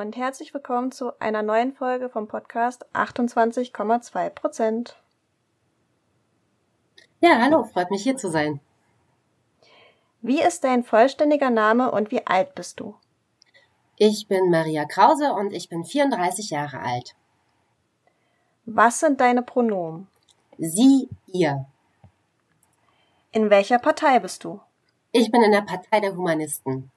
Und herzlich willkommen zu einer neuen Folge vom Podcast 28,2 Prozent. Ja, hallo, freut mich hier zu sein. Wie ist dein vollständiger Name und wie alt bist du? Ich bin Maria Krause und ich bin 34 Jahre alt. Was sind deine Pronomen? Sie, ihr. In welcher Partei bist du? Ich bin in der Partei der Humanisten.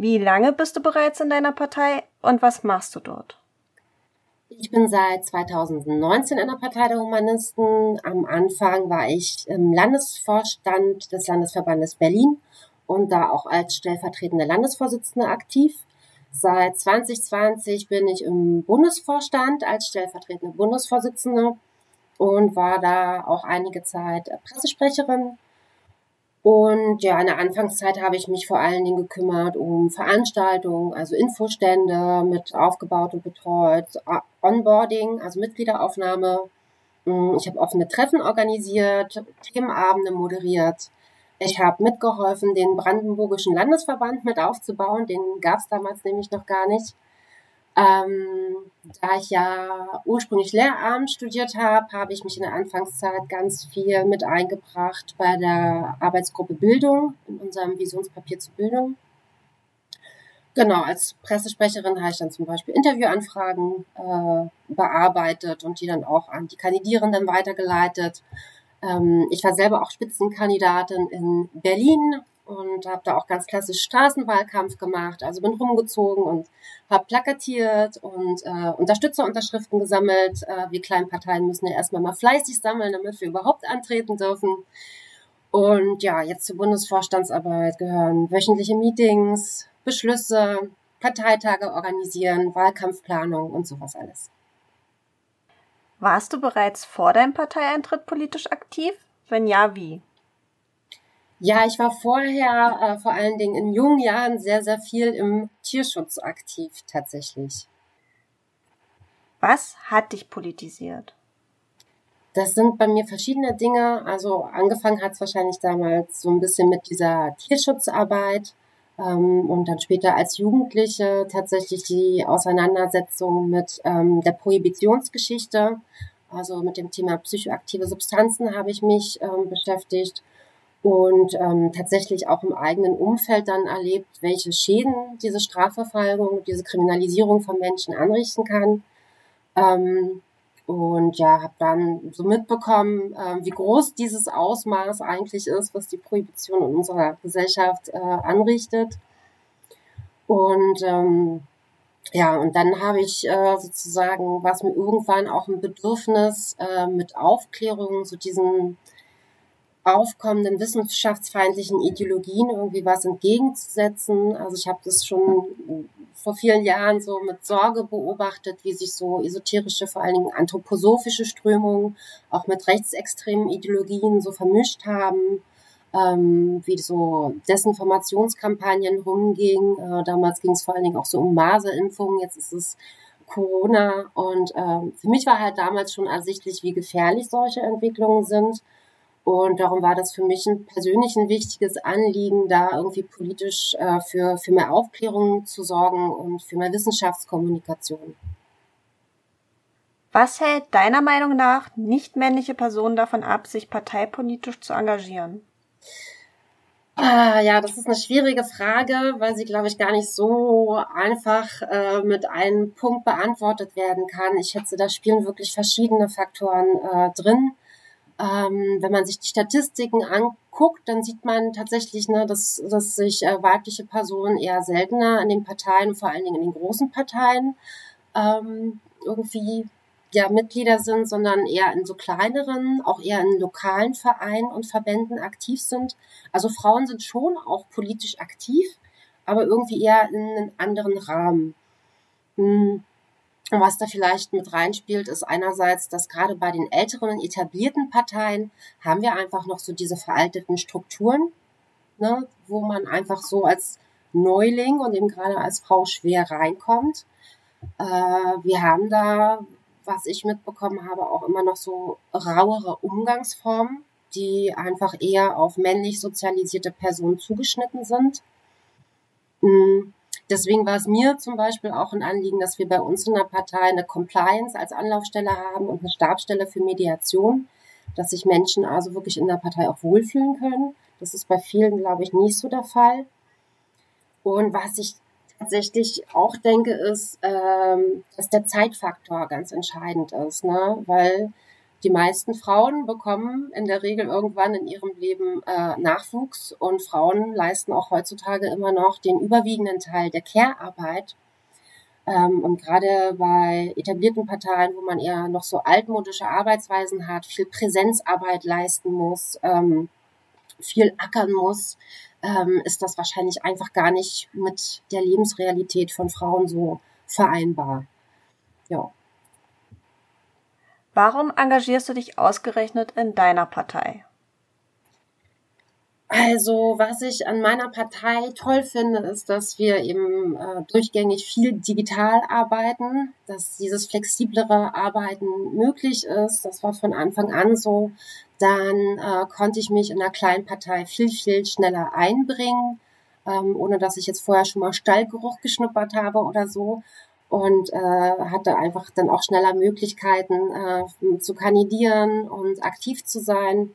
Wie lange bist du bereits in deiner Partei und was machst du dort? Ich bin seit 2019 in der Partei der Humanisten. Am Anfang war ich im Landesvorstand des Landesverbandes Berlin und da auch als stellvertretende Landesvorsitzende aktiv. Seit 2020 bin ich im Bundesvorstand als stellvertretende Bundesvorsitzende und war da auch einige Zeit Pressesprecherin und ja, in der Anfangszeit habe ich mich vor allen Dingen gekümmert um Veranstaltungen, also Infostände mit aufgebaut und betreut, Onboarding, also Mitgliederaufnahme. Mm, ich habe offene Treffen organisiert, Themenabende moderiert. Ich habe mitgeholfen, den Brandenburgischen Landesverband mit aufzubauen. Den gab es damals nämlich noch gar nicht. Ähm, da ich ja ursprünglich Lehramt studiert habe, habe ich mich in der Anfangszeit ganz viel mit eingebracht bei der Arbeitsgruppe Bildung in unserem Visionspapier zur Bildung. Genau, als Pressesprecherin habe ich dann zum Beispiel Interviewanfragen äh, bearbeitet und die dann auch an die Kandidierenden weitergeleitet. Ähm, ich war selber auch Spitzenkandidatin in Berlin und habe da auch ganz klassisch Straßenwahlkampf gemacht. Also bin rumgezogen und habe plakatiert und äh, Unterstützerunterschriften gesammelt. Äh, wir kleinen Parteien müssen ja erstmal mal fleißig sammeln, damit wir überhaupt antreten dürfen. Und ja, jetzt zur Bundesvorstandsarbeit gehören wöchentliche Meetings, Beschlüsse, Parteitage organisieren, Wahlkampfplanung und sowas alles. Warst du bereits vor deinem Parteieintritt politisch aktiv? Wenn ja, wie? Ja, ich war vorher äh, vor allen Dingen in jungen Jahren sehr, sehr viel im Tierschutz aktiv tatsächlich. Was hat dich politisiert? Das sind bei mir verschiedene Dinge. Also angefangen hat es wahrscheinlich damals so ein bisschen mit dieser Tierschutzarbeit ähm, und dann später als Jugendliche tatsächlich die Auseinandersetzung mit ähm, der Prohibitionsgeschichte. Also mit dem Thema psychoaktive Substanzen habe ich mich ähm, beschäftigt und ähm, tatsächlich auch im eigenen Umfeld dann erlebt, welche Schäden diese Strafverfolgung, diese Kriminalisierung von Menschen anrichten kann. Ähm, und ja, habe dann so mitbekommen, äh, wie groß dieses Ausmaß eigentlich ist, was die Prohibition in unserer Gesellschaft äh, anrichtet. Und ähm, ja, und dann habe ich äh, sozusagen, was mir irgendwann auch ein Bedürfnis äh, mit Aufklärung, so diesen aufkommenden wissenschaftsfeindlichen Ideologien irgendwie was entgegenzusetzen. Also ich habe das schon vor vielen Jahren so mit Sorge beobachtet, wie sich so esoterische, vor allen Dingen anthroposophische Strömungen auch mit rechtsextremen Ideologien so vermischt haben, ähm, wie so Desinformationskampagnen rumgingen. Äh, damals ging es vor allen Dingen auch so um Maserimpfungen, jetzt ist es Corona. Und äh, für mich war halt damals schon ersichtlich, wie gefährlich solche Entwicklungen sind. Und darum war das für mich ein persönlich ein wichtiges Anliegen, da irgendwie politisch äh, für, für mehr Aufklärung zu sorgen und für mehr Wissenschaftskommunikation. Was hält deiner Meinung nach nicht-männliche Personen davon ab, sich parteipolitisch zu engagieren? Ah, ja, das ist eine schwierige Frage, weil sie, glaube ich, gar nicht so einfach äh, mit einem Punkt beantwortet werden kann. Ich schätze, da spielen wirklich verschiedene Faktoren äh, drin. Ähm, wenn man sich die Statistiken anguckt, dann sieht man tatsächlich, ne, dass, dass sich äh, weibliche Personen eher seltener in den Parteien, vor allen Dingen in den großen Parteien, ähm, irgendwie ja Mitglieder sind, sondern eher in so kleineren, auch eher in lokalen Vereinen und Verbänden aktiv sind. Also Frauen sind schon auch politisch aktiv, aber irgendwie eher in einem anderen Rahmen. Hm. Und was da vielleicht mit reinspielt, ist einerseits, dass gerade bei den älteren etablierten Parteien haben wir einfach noch so diese veralteten Strukturen, ne, wo man einfach so als Neuling und eben gerade als Frau schwer reinkommt. Äh, wir haben da, was ich mitbekommen habe, auch immer noch so rauere Umgangsformen, die einfach eher auf männlich sozialisierte Personen zugeschnitten sind. Mhm Deswegen war es mir zum Beispiel auch ein Anliegen, dass wir bei uns in der Partei eine Compliance als Anlaufstelle haben und eine Stabstelle für Mediation, dass sich Menschen also wirklich in der Partei auch wohlfühlen können. Das ist bei vielen, glaube ich, nicht so der Fall. Und was ich tatsächlich auch denke, ist, ähm, dass der Zeitfaktor ganz entscheidend ist, ne? weil die meisten Frauen bekommen in der Regel irgendwann in ihrem Leben äh, Nachwuchs und Frauen leisten auch heutzutage immer noch den überwiegenden Teil der Care-Arbeit. Ähm, und gerade bei etablierten Parteien, wo man eher noch so altmodische Arbeitsweisen hat, viel Präsenzarbeit leisten muss, ähm, viel ackern muss, ähm, ist das wahrscheinlich einfach gar nicht mit der Lebensrealität von Frauen so vereinbar. Ja. Warum engagierst du dich ausgerechnet in deiner Partei? Also, was ich an meiner Partei toll finde, ist, dass wir eben äh, durchgängig viel digital arbeiten, dass dieses flexiblere Arbeiten möglich ist. Das war von Anfang an so. Dann äh, konnte ich mich in einer kleinen Partei viel, viel schneller einbringen, ähm, ohne dass ich jetzt vorher schon mal Stallgeruch geschnuppert habe oder so und äh, hatte einfach dann auch schneller Möglichkeiten äh, zu kandidieren und aktiv zu sein.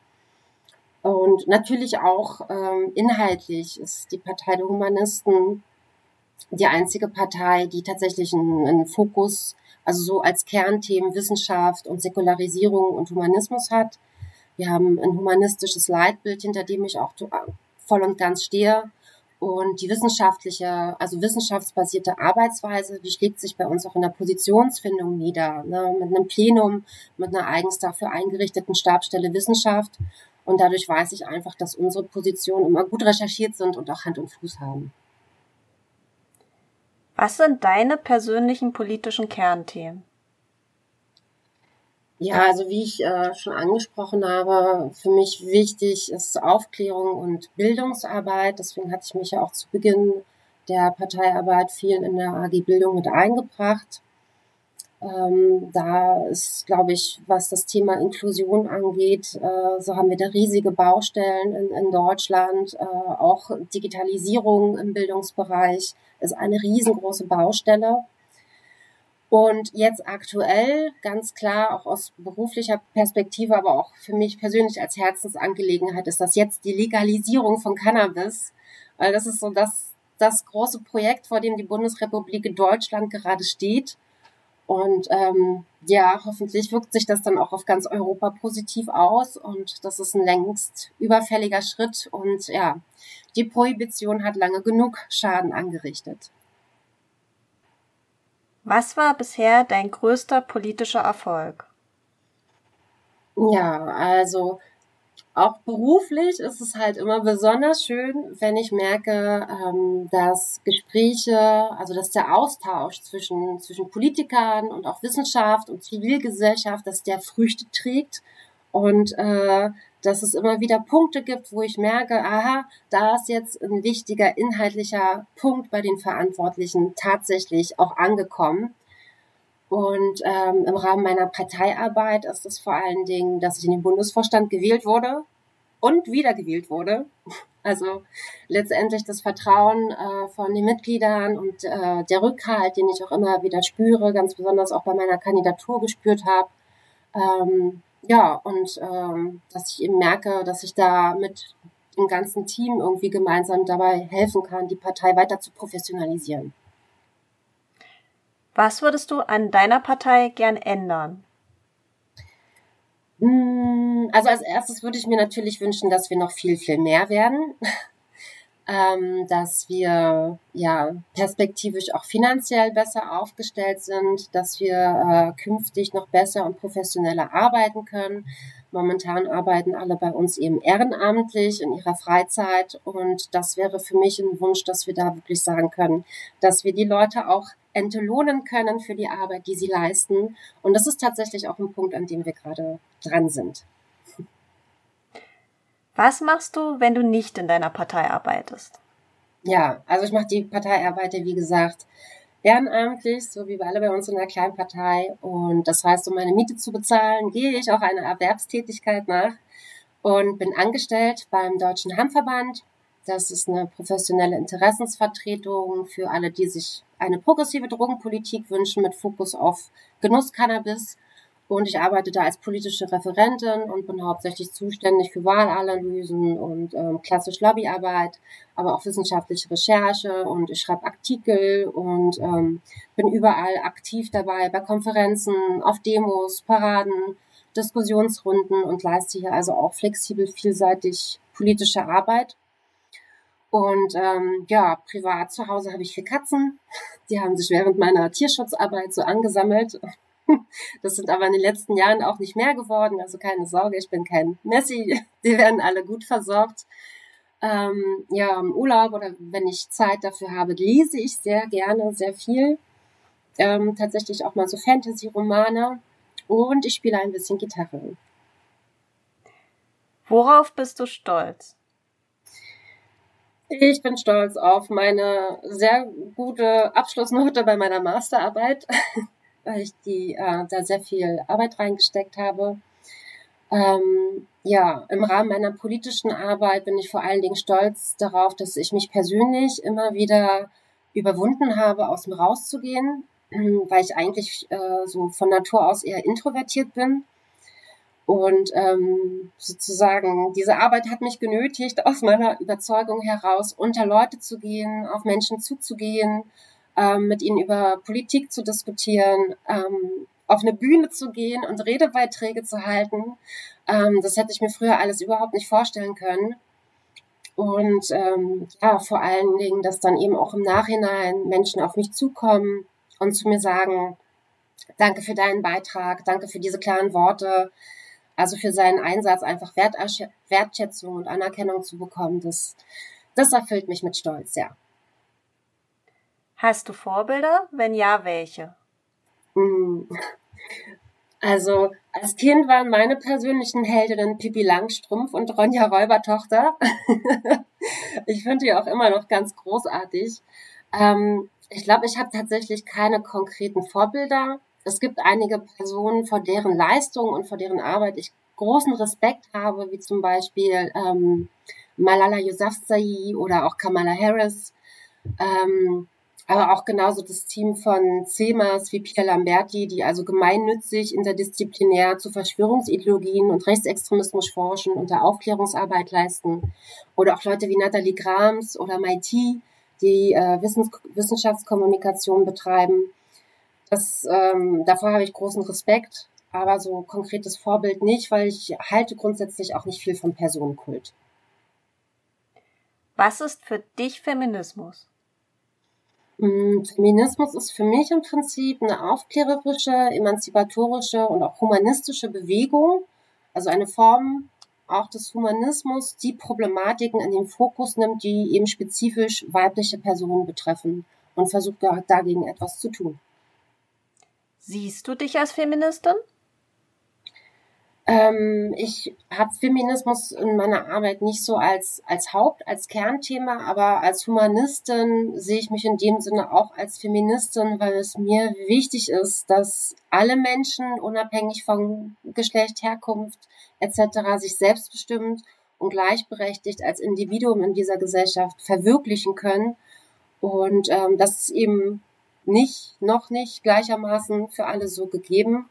Und natürlich auch ähm, inhaltlich ist die Partei der Humanisten die einzige Partei, die tatsächlich einen, einen Fokus, also so als Kernthemen Wissenschaft und Säkularisierung und Humanismus hat. Wir haben ein humanistisches Leitbild, hinter dem ich auch voll und ganz stehe. Und die wissenschaftliche, also wissenschaftsbasierte Arbeitsweise, die schlägt sich bei uns auch in der Positionsfindung nieder, ne? mit einem Plenum, mit einer eigens dafür eingerichteten Stabstelle Wissenschaft. Und dadurch weiß ich einfach, dass unsere Positionen immer gut recherchiert sind und auch Hand und Fuß haben. Was sind deine persönlichen politischen Kernthemen? Ja, also wie ich äh, schon angesprochen habe, für mich wichtig ist Aufklärung und Bildungsarbeit. Deswegen hatte ich mich ja auch zu Beginn der Parteiarbeit viel in der AG Bildung mit eingebracht. Ähm, da ist, glaube ich, was das Thema Inklusion angeht, äh, so haben wir da riesige Baustellen in, in Deutschland. Äh, auch Digitalisierung im Bildungsbereich ist eine riesengroße Baustelle. Und jetzt aktuell, ganz klar, auch aus beruflicher Perspektive, aber auch für mich persönlich als Herzensangelegenheit, ist das jetzt die Legalisierung von Cannabis. Weil das ist so das, das große Projekt, vor dem die Bundesrepublik Deutschland gerade steht. Und ähm, ja, hoffentlich wirkt sich das dann auch auf ganz Europa positiv aus. Und das ist ein längst überfälliger Schritt. Und ja, die Prohibition hat lange genug Schaden angerichtet. Was war bisher dein größter politischer Erfolg? Ja, also auch beruflich ist es halt immer besonders schön, wenn ich merke, ähm, dass Gespräche, also dass der Austausch zwischen, zwischen Politikern und auch Wissenschaft und Zivilgesellschaft, dass der Früchte trägt und äh, dass es immer wieder Punkte gibt, wo ich merke, aha, da ist jetzt ein wichtiger inhaltlicher Punkt bei den Verantwortlichen tatsächlich auch angekommen. Und ähm, im Rahmen meiner Parteiarbeit ist es vor allen Dingen, dass ich in den Bundesvorstand gewählt wurde und wiedergewählt wurde. Also letztendlich das Vertrauen äh, von den Mitgliedern und äh, der Rückhalt, den ich auch immer wieder spüre, ganz besonders auch bei meiner Kandidatur gespürt habe. Ähm, ja, und ähm, dass ich eben merke, dass ich da mit dem ganzen Team irgendwie gemeinsam dabei helfen kann, die Partei weiter zu professionalisieren. Was würdest du an deiner Partei gern ändern? Hm, also als erstes würde ich mir natürlich wünschen, dass wir noch viel, viel mehr werden. Ähm, dass wir ja perspektivisch auch finanziell besser aufgestellt sind, dass wir äh, künftig noch besser und professioneller arbeiten können. Momentan arbeiten alle bei uns eben ehrenamtlich in ihrer Freizeit und das wäre für mich ein Wunsch, dass wir da wirklich sagen können, dass wir die Leute auch entlohnen können für die Arbeit, die sie leisten. Und das ist tatsächlich auch ein Punkt, an dem wir gerade dran sind. Was machst du, wenn du nicht in deiner Partei arbeitest? Ja, also ich mache die Parteiarbeit, wie gesagt, ehrenamtlich, so wie wir alle bei uns in der kleinen Partei. Und das heißt, um meine Miete zu bezahlen, gehe ich auch einer Erwerbstätigkeit nach und bin angestellt beim Deutschen Handverband Das ist eine professionelle Interessensvertretung für alle, die sich eine progressive Drogenpolitik wünschen mit Fokus auf Genusscannabis. Und ich arbeite da als politische Referentin und bin hauptsächlich zuständig für Wahlanalysen und ähm, klassische Lobbyarbeit, aber auch wissenschaftliche Recherche und ich schreibe Artikel und ähm, bin überall aktiv dabei bei Konferenzen, auf Demos, Paraden, Diskussionsrunden und leiste hier also auch flexibel vielseitig politische Arbeit. Und ähm, ja, privat zu Hause habe ich vier Katzen. Die haben sich während meiner Tierschutzarbeit so angesammelt. Das sind aber in den letzten Jahren auch nicht mehr geworden. Also keine Sorge, ich bin kein Messi. Die werden alle gut versorgt. Ähm, ja, im Urlaub oder wenn ich Zeit dafür habe, lese ich sehr gerne, sehr viel. Ähm, tatsächlich auch mal so Fantasy-Romane. Und ich spiele ein bisschen Gitarre. Worauf bist du stolz? Ich bin stolz auf meine sehr gute Abschlussnote bei meiner Masterarbeit, weil ich die äh, da sehr viel Arbeit reingesteckt habe. Ähm, ja, im Rahmen meiner politischen Arbeit bin ich vor allen Dingen stolz darauf, dass ich mich persönlich immer wieder überwunden habe, aus dem rauszugehen, weil ich eigentlich äh, so von Natur aus eher introvertiert bin und ähm, sozusagen, diese Arbeit hat mich genötigt, aus meiner Überzeugung heraus unter Leute zu gehen, auf Menschen zuzugehen, ähm, mit ihnen über Politik zu diskutieren, ähm, auf eine Bühne zu gehen und Redebeiträge zu halten. Ähm, das hätte ich mir früher alles überhaupt nicht vorstellen können. Und ähm, ja, vor allen Dingen, dass dann eben auch im Nachhinein Menschen auf mich zukommen und zu mir sagen, danke für deinen Beitrag, danke für diese klaren Worte, also für seinen Einsatz einfach Wertschätzung und Anerkennung zu bekommen, das, das erfüllt mich mit Stolz, ja. Hast du Vorbilder? Wenn ja, welche? Hm. Also als Kind waren meine persönlichen Heldinnen Pippi Langstrumpf und Ronja Räubertochter. ich finde die auch immer noch ganz großartig. Ähm, ich glaube, ich habe tatsächlich keine konkreten Vorbilder es gibt einige Personen, vor deren Leistung und vor deren Arbeit ich großen Respekt habe, wie zum Beispiel ähm, Malala Yousafzai oder auch Kamala Harris. Ähm, aber auch genauso das Team von CEMAS wie Pierre Lamberti, die also gemeinnützig interdisziplinär zu Verschwörungsideologien und Rechtsextremismus forschen und da Aufklärungsarbeit leisten. Oder auch Leute wie Nathalie Grams oder MIT, die äh, Wissens Wissenschaftskommunikation betreiben. Das, ähm, davor habe ich großen Respekt, aber so konkretes Vorbild nicht, weil ich halte grundsätzlich auch nicht viel vom Personenkult. Was ist für dich Feminismus? Mm, Feminismus ist für mich im Prinzip eine aufklärerische, emanzipatorische und auch humanistische Bewegung, also eine Form auch des Humanismus, die Problematiken in den Fokus nimmt, die eben spezifisch weibliche Personen betreffen und versucht dagegen etwas zu tun. Siehst du dich als Feministin? Ähm, ich habe Feminismus in meiner Arbeit nicht so als, als Haupt, als Kernthema, aber als Humanistin sehe ich mich in dem Sinne auch als Feministin, weil es mir wichtig ist, dass alle Menschen unabhängig von Geschlecht, Herkunft etc. sich selbstbestimmt und gleichberechtigt als Individuum in dieser Gesellschaft verwirklichen können und ähm, dass es eben nicht, noch nicht gleichermaßen für alle so gegeben.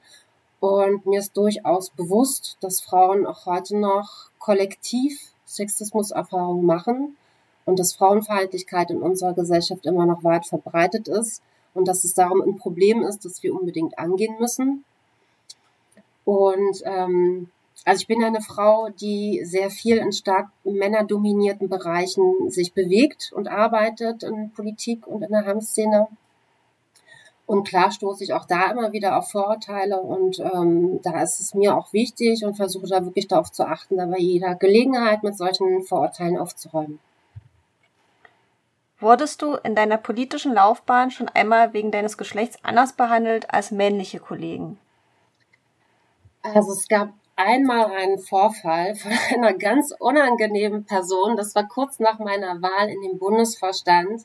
Und mir ist durchaus bewusst, dass Frauen auch heute noch kollektiv Sexismuserfahrungen machen und dass Frauenfeindlichkeit in unserer Gesellschaft immer noch weit verbreitet ist und dass es darum ein Problem ist, das wir unbedingt angehen müssen. Und ähm, also ich bin eine Frau, die sehr viel in stark männerdominierten Bereichen sich bewegt und arbeitet in Politik und in der Hamszene. Und klar stoße ich auch da immer wieder auf Vorurteile und ähm, da ist es mir auch wichtig und versuche da wirklich darauf zu achten, da bei jeder Gelegenheit mit solchen Vorurteilen aufzuräumen. Wurdest du in deiner politischen Laufbahn schon einmal wegen deines Geschlechts anders behandelt als männliche Kollegen? Also es gab einmal einen Vorfall von einer ganz unangenehmen Person. Das war kurz nach meiner Wahl in den Bundesvorstand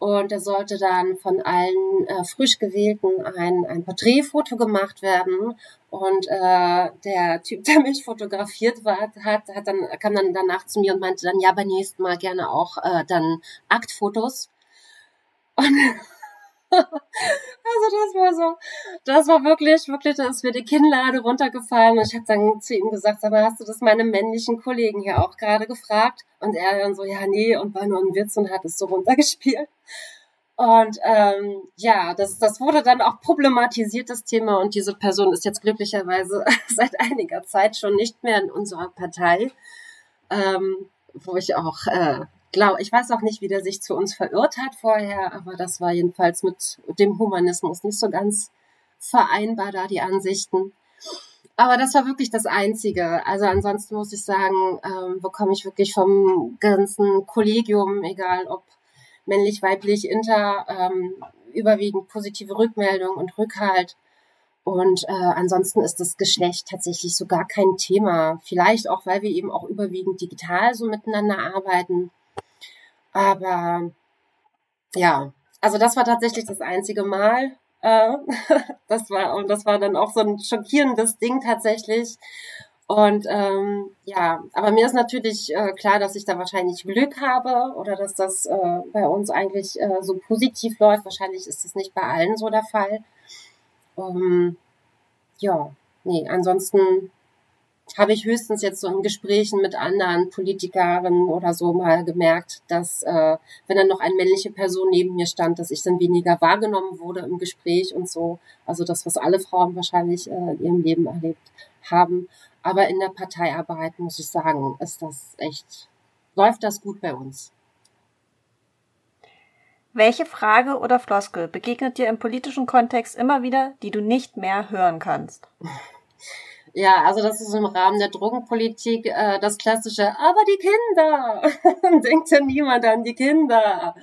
und da sollte dann von allen äh, frisch gewählten ein, ein Porträtfoto gemacht werden. Und äh, der Typ, der mich fotografiert war, hat, hat dann, kam dann danach zu mir und meinte dann, ja, beim nächsten Mal gerne auch äh, dann Aktfotos. Und also das war so, das war wirklich, wirklich, da ist mir die Kinnlade runtergefallen und ich habe dann zu ihm gesagt, sag mal, hast du das meine männlichen Kollegen hier auch gerade gefragt? Und er dann so, ja, nee, und war nur ein Witz und hat es so runtergespielt. Und ähm, ja, das, das wurde dann auch problematisiert, das Thema. Und diese Person ist jetzt glücklicherweise seit einiger Zeit schon nicht mehr in unserer Partei, ähm, wo ich auch äh, glaube, ich weiß auch nicht, wie der sich zu uns verirrt hat vorher, aber das war jedenfalls mit dem Humanismus nicht so ganz vereinbar da, die Ansichten. Aber das war wirklich das Einzige. Also ansonsten muss ich sagen, ähm, bekomme ich wirklich vom ganzen Kollegium, egal ob männlich, weiblich, inter, ähm, überwiegend positive Rückmeldung und Rückhalt. Und äh, ansonsten ist das Geschlecht tatsächlich so gar kein Thema. Vielleicht auch, weil wir eben auch überwiegend digital so miteinander arbeiten. Aber ja, also das war tatsächlich das einzige Mal. Äh, das war und das war dann auch so ein schockierendes Ding tatsächlich. Und ähm, ja, aber mir ist natürlich äh, klar, dass ich da wahrscheinlich Glück habe oder dass das äh, bei uns eigentlich äh, so positiv läuft. Wahrscheinlich ist das nicht bei allen so der Fall. Um, ja, nee, ansonsten habe ich höchstens jetzt so in Gesprächen mit anderen Politikerinnen oder so mal gemerkt, dass äh, wenn dann noch eine männliche Person neben mir stand, dass ich dann weniger wahrgenommen wurde im Gespräch und so. Also das, was alle Frauen wahrscheinlich äh, in ihrem Leben erlebt haben. Aber in der Parteiarbeit muss ich sagen, ist das echt, läuft das gut bei uns. Welche Frage oder Floskel begegnet dir im politischen Kontext immer wieder, die du nicht mehr hören kannst? Ja, also das ist im Rahmen der Drogenpolitik äh, das klassische, aber die Kinder. Denkt ja niemand an die Kinder.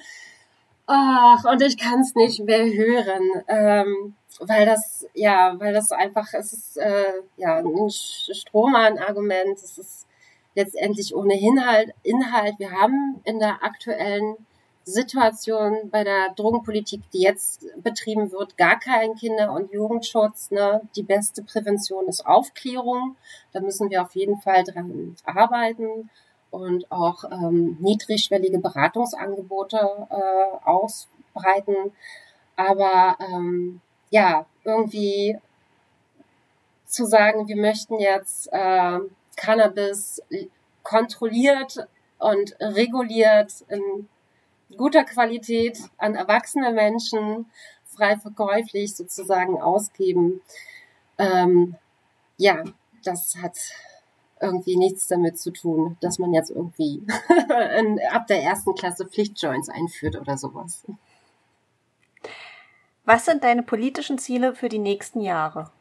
Ach, und ich kann es nicht mehr hören, ähm, weil das, ja, weil das einfach, es ist äh, ja ein Strohmann-Argument, es ist letztendlich ohne Inhalt, Inhalt. Wir haben in der aktuellen Situation bei der Drogenpolitik, die jetzt betrieben wird, gar kein Kinder- und Jugendschutz. Ne? Die beste Prävention ist Aufklärung. Da müssen wir auf jeden Fall dran arbeiten und auch ähm, niedrigschwellige Beratungsangebote äh, ausbreiten. Aber ähm, ja, irgendwie zu sagen, wir möchten jetzt äh, Cannabis kontrolliert und reguliert in guter Qualität an erwachsene Menschen frei verkäuflich sozusagen ausgeben. Ähm, ja, das hat irgendwie nichts damit zu tun, dass man jetzt irgendwie ab der ersten Klasse Pflichtjoints einführt oder sowas. Was sind deine politischen Ziele für die nächsten Jahre?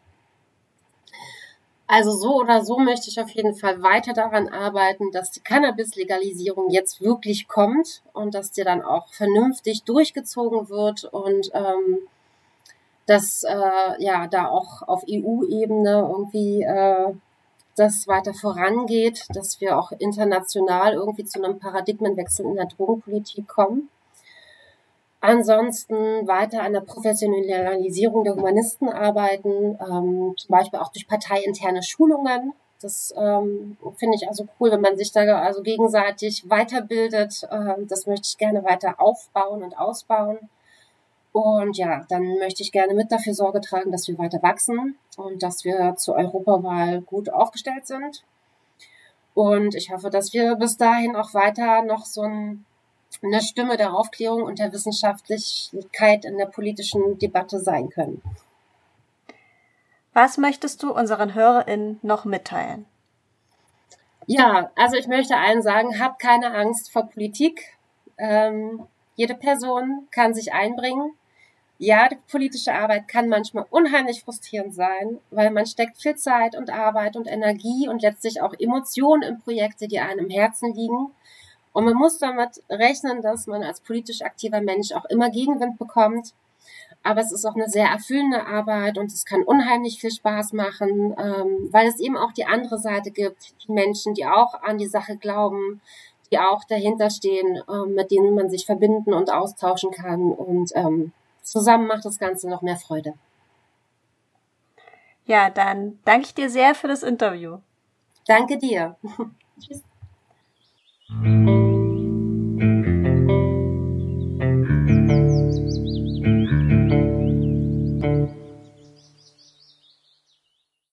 Also so oder so möchte ich auf jeden Fall weiter daran arbeiten, dass die Cannabis-Legalisierung jetzt wirklich kommt und dass die dann auch vernünftig durchgezogen wird und ähm, dass äh, ja da auch auf EU-Ebene irgendwie äh, das weiter vorangeht, dass wir auch international irgendwie zu einem Paradigmenwechsel in der Drogenpolitik kommen. Ansonsten weiter an der Professionalisierung der Humanisten arbeiten, ähm, zum Beispiel auch durch parteiinterne Schulungen. Das ähm, finde ich also cool, wenn man sich da also gegenseitig weiterbildet. Ähm, das möchte ich gerne weiter aufbauen und ausbauen. Und ja, dann möchte ich gerne mit dafür Sorge tragen, dass wir weiter wachsen und dass wir zur Europawahl gut aufgestellt sind. Und ich hoffe, dass wir bis dahin auch weiter noch so ein eine Stimme der Aufklärung und der Wissenschaftlichkeit in der politischen Debatte sein können. Was möchtest du unseren HörerInnen noch mitteilen? Ja, also ich möchte allen sagen, habt keine Angst vor Politik. Ähm, jede Person kann sich einbringen. Ja, die politische Arbeit kann manchmal unheimlich frustrierend sein, weil man steckt viel Zeit und Arbeit und Energie und letztlich auch Emotionen in Projekte, die einem im Herzen liegen. Und man muss damit rechnen, dass man als politisch aktiver Mensch auch immer Gegenwind bekommt. Aber es ist auch eine sehr erfüllende Arbeit und es kann unheimlich viel Spaß machen, ähm, weil es eben auch die andere Seite gibt, die Menschen, die auch an die Sache glauben, die auch dahinter stehen, ähm, mit denen man sich verbinden und austauschen kann. Und ähm, zusammen macht das Ganze noch mehr Freude. Ja, dann danke ich dir sehr für das Interview. Danke dir. Tschüss.